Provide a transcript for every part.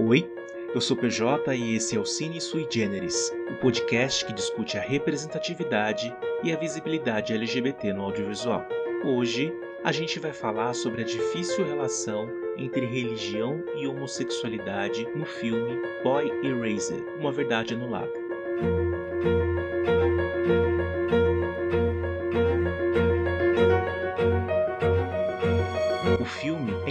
Oi, eu sou PJ e esse é o Cine Sui Generis, o podcast que discute a representatividade e a visibilidade LGBT no audiovisual. Hoje, a gente vai falar sobre a difícil relação entre religião e homossexualidade no filme Boy Eraser, Uma Verdade Anulada.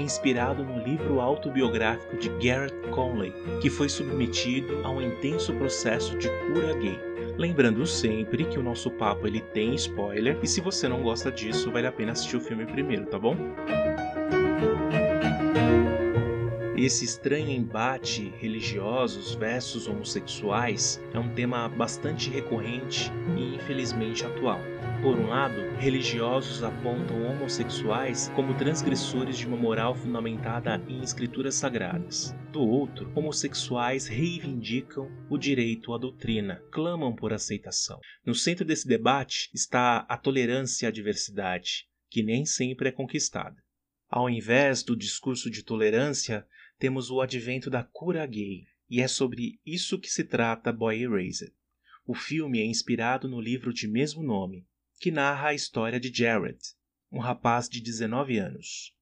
Inspirado no livro autobiográfico de Garrett Conley, que foi submetido a um intenso processo de cura gay. Lembrando sempre que o nosso papo ele tem spoiler e se você não gosta disso, vale a pena assistir o filme primeiro, tá bom? Esse estranho embate religiosos versus homossexuais é um tema bastante recorrente e infelizmente atual. Por um lado, religiosos apontam homossexuais como transgressores de uma moral fundamentada em escrituras sagradas. Do outro, homossexuais reivindicam o direito à doutrina, clamam por aceitação. No centro desse debate está a tolerância à diversidade, que nem sempre é conquistada. Ao invés do discurso de tolerância, temos o advento da cura gay, e é sobre isso que se trata Boy Erased. O filme é inspirado no livro de mesmo nome, que narra a história de Jared, um rapaz de 19 anos.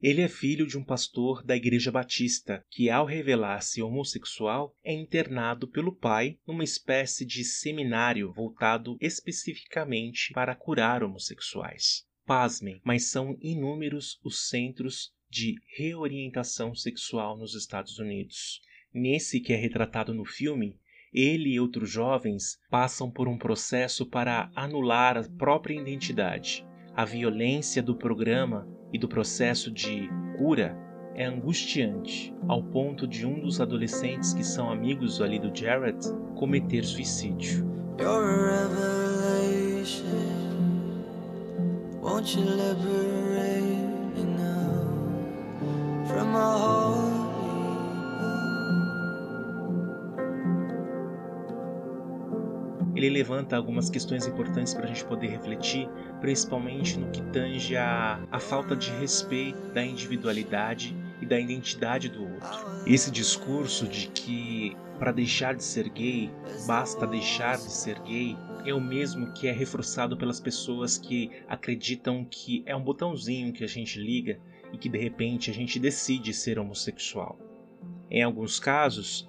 Ele é filho de um pastor da Igreja Batista que, ao revelar-se homossexual, é internado pelo pai numa espécie de seminário voltado especificamente para curar homossexuais. Pasmem, mas são inúmeros os centros de reorientação sexual nos Estados Unidos. Nesse que é retratado no filme, ele e outros jovens passam por um processo para anular a própria identidade. A violência do programa e do processo de cura é angustiante, ao ponto de um dos adolescentes que são amigos ali do Jared cometer suicídio. Won't you liberate from a ele levanta algumas questões importantes para a gente poder refletir, principalmente no que tange a, a falta de respeito da individualidade e da identidade do outro. Esse discurso de que para deixar de ser gay basta deixar de ser gay é o mesmo que é reforçado pelas pessoas que acreditam que é um botãozinho que a gente liga e que de repente a gente decide ser homossexual. Em alguns casos,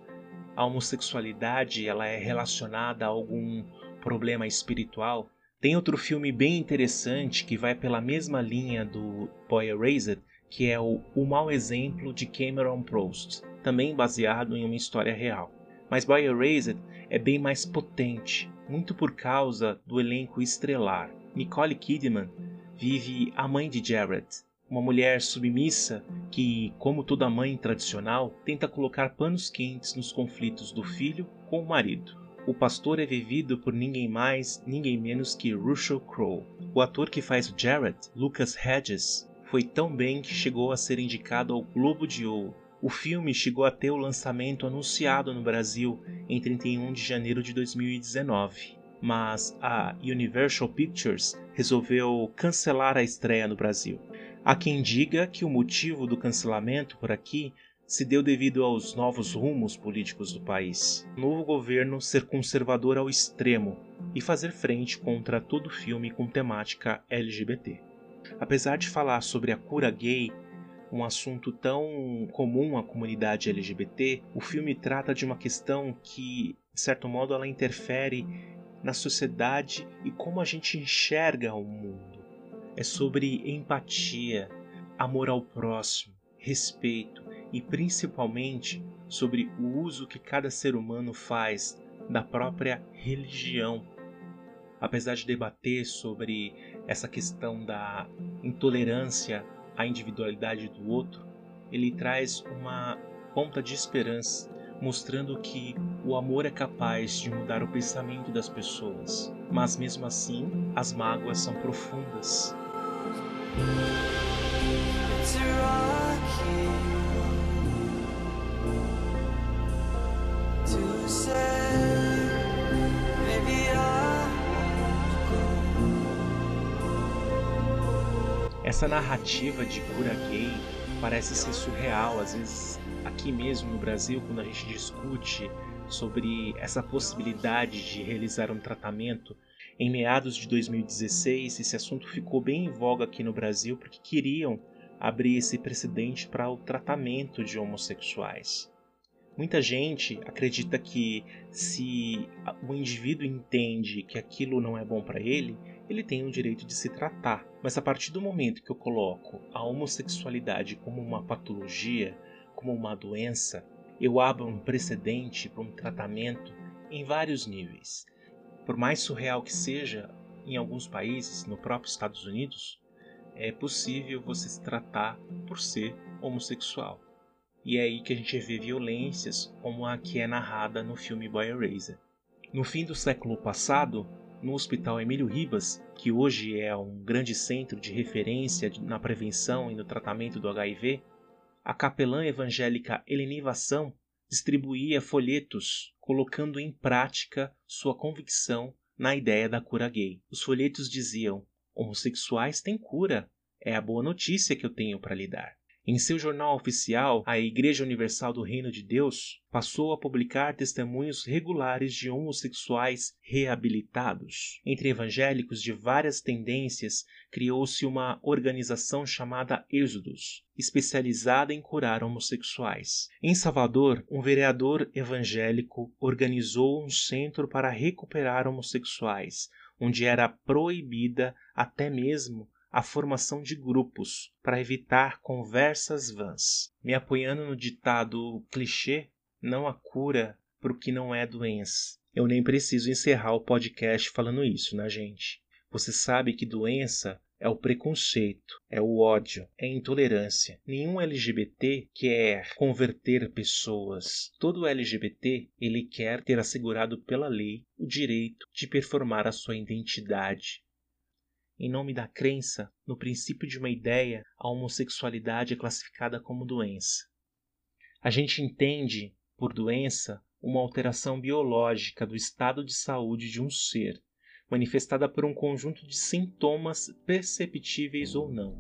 a homossexualidade ela é relacionada a algum problema espiritual. Tem outro filme bem interessante que vai pela mesma linha do Boy Erased, que é o, o Mau Exemplo de Cameron Prost, também baseado em uma história real. Mas Boy Erased é bem mais potente, muito por causa do elenco estrelar. Nicole Kidman vive a mãe de Jared, uma mulher submissa que, como toda mãe tradicional, tenta colocar panos quentes nos conflitos do filho com o marido. O pastor é vivido por ninguém mais, ninguém menos que Russell Crowe. O ator que faz Jared, Lucas Hedges, foi tão bem que chegou a ser indicado ao Globo de Ouro. O filme chegou a ter o lançamento anunciado no Brasil em 31 de janeiro de 2019, mas a Universal Pictures resolveu cancelar a estreia no Brasil. Há quem diga que o motivo do cancelamento por aqui se deu devido aos novos rumos políticos do país. O novo governo ser conservador ao extremo e fazer frente contra todo filme com temática LGBT. Apesar de falar sobre a cura gay, um assunto tão comum à comunidade LGBT, o filme trata de uma questão que, de certo modo, ela interfere na sociedade e como a gente enxerga o mundo é sobre empatia, amor ao próximo, respeito e principalmente sobre o uso que cada ser humano faz da própria religião. Apesar de debater sobre essa questão da intolerância à individualidade do outro, ele traz uma ponta de esperança, mostrando que o amor é capaz de mudar o pensamento das pessoas, mas mesmo assim as mágoas são profundas essa narrativa de cura gay parece ser surreal, às vezes aqui mesmo no Brasil, quando a gente discute sobre essa possibilidade de realizar um tratamento. Em meados de 2016, esse assunto ficou bem em voga aqui no Brasil porque queriam abrir esse precedente para o tratamento de homossexuais. Muita gente acredita que se o indivíduo entende que aquilo não é bom para ele, ele tem o direito de se tratar. Mas a partir do momento que eu coloco a homossexualidade como uma patologia, como uma doença, eu abro um precedente para um tratamento em vários níveis. Por mais surreal que seja, em alguns países, no próprio Estados Unidos, é possível você se tratar por ser homossexual. E é aí que a gente vê violências como a que é narrada no filme Boy Eraser. No fim do século passado, no Hospital Emílio Ribas, que hoje é um grande centro de referência na prevenção e no tratamento do HIV, a capelã evangélica Helenivação distribuía folhetos colocando em prática sua convicção na ideia da cura gay. Os folhetos diziam: homossexuais têm cura, é a boa notícia que eu tenho para lhe dar. Em seu jornal oficial, a Igreja Universal do Reino de Deus passou a publicar testemunhos regulares de homossexuais reabilitados. Entre evangélicos de várias tendências, criou-se uma organização chamada Êxodos, especializada em curar homossexuais. Em Salvador, um vereador evangélico organizou um centro para recuperar homossexuais, onde era proibida até mesmo a formação de grupos para evitar conversas vãs. Me apoiando no ditado clichê, não há cura para o que não é doença. Eu nem preciso encerrar o podcast falando isso, né, gente? Você sabe que doença é o preconceito, é o ódio, é a intolerância. Nenhum LGBT quer converter pessoas. Todo LGBT ele quer ter assegurado pela lei o direito de performar a sua identidade, em nome da crença no princípio de uma ideia, a homossexualidade é classificada como doença. A gente entende por doença uma alteração biológica do estado de saúde de um ser, manifestada por um conjunto de sintomas perceptíveis ou não.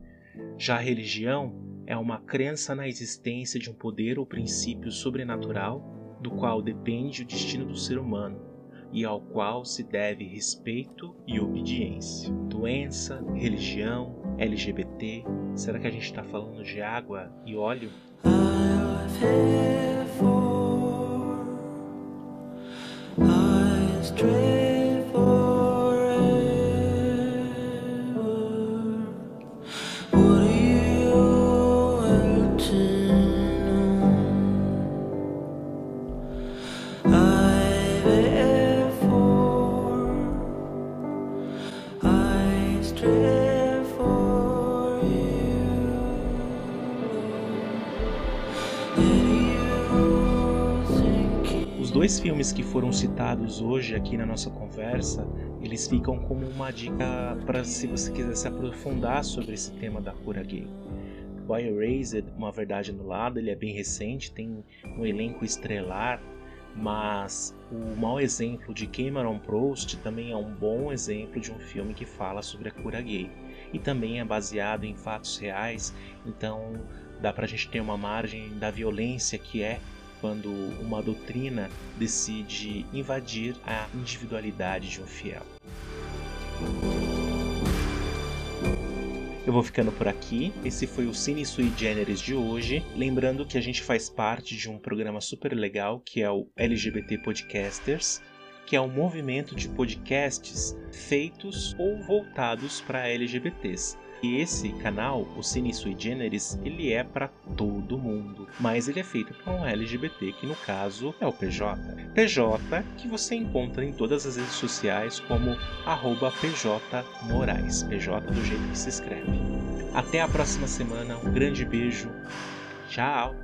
Já a religião é uma crença na existência de um poder ou princípio sobrenatural do qual depende o destino do ser humano e ao qual se deve respeito e obediência. Doença, religião, LGBT. Será que a gente está falando de água e óleo? Dois filmes que foram citados hoje aqui na nossa conversa, eles ficam como uma dica para se você quiser se aprofundar sobre esse tema da cura gay. Boy Erased, Uma Verdade Anulada, ele é bem recente, tem um elenco estrelar, mas o mau exemplo de Cameron Prost também é um bom exemplo de um filme que fala sobre a cura gay. E também é baseado em fatos reais, então dá pra gente ter uma margem da violência que é quando uma doutrina decide invadir a individualidade de um fiel. Eu vou ficando por aqui. Esse foi o Cine Sui Generis de hoje. Lembrando que a gente faz parte de um programa super legal que é o LGBT Podcasters, que é um movimento de podcasts feitos ou voltados para LGBTs. E esse canal, o Cine Sui Generis, ele é para todo mundo, mas ele é feito por um LGBT, que no caso é o PJ. PJ que você encontra em todas as redes sociais como arroba PJ Moraes, PJ do jeito que se escreve. Até a próxima semana, um grande beijo, tchau!